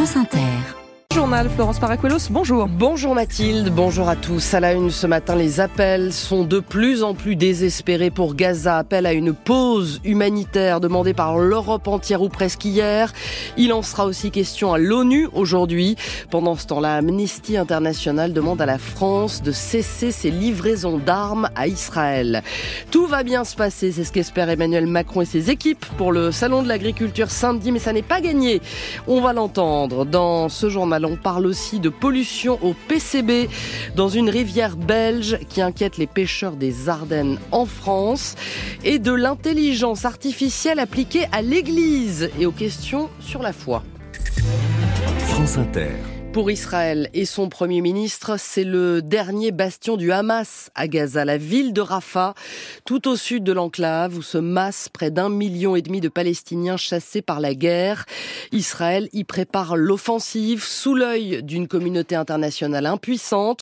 France Inter. Journal Florence Paracuelos, bonjour. Bonjour Mathilde, bonjour à tous. À la une ce matin, les appels sont de plus en plus désespérés pour Gaza. Appel à une pause humanitaire demandée par l'Europe entière ou presque hier. Il en sera aussi question à l'ONU aujourd'hui. Pendant ce temps-là, Amnesty International demande à la France de cesser ses livraisons d'armes à Israël. Tout va bien se passer, c'est ce qu'espèrent Emmanuel Macron et ses équipes pour le Salon de l'agriculture samedi, mais ça n'est pas gagné. On va l'entendre dans ce journal on parle aussi de pollution au PCB dans une rivière belge qui inquiète les pêcheurs des Ardennes en France et de l'intelligence artificielle appliquée à l'Église et aux questions sur la foi. France Inter. Pour Israël et son Premier ministre, c'est le dernier bastion du Hamas à Gaza, la ville de Rafah, tout au sud de l'enclave, où se massent près d'un million et demi de Palestiniens chassés par la guerre. Israël y prépare l'offensive sous l'œil d'une communauté internationale impuissante.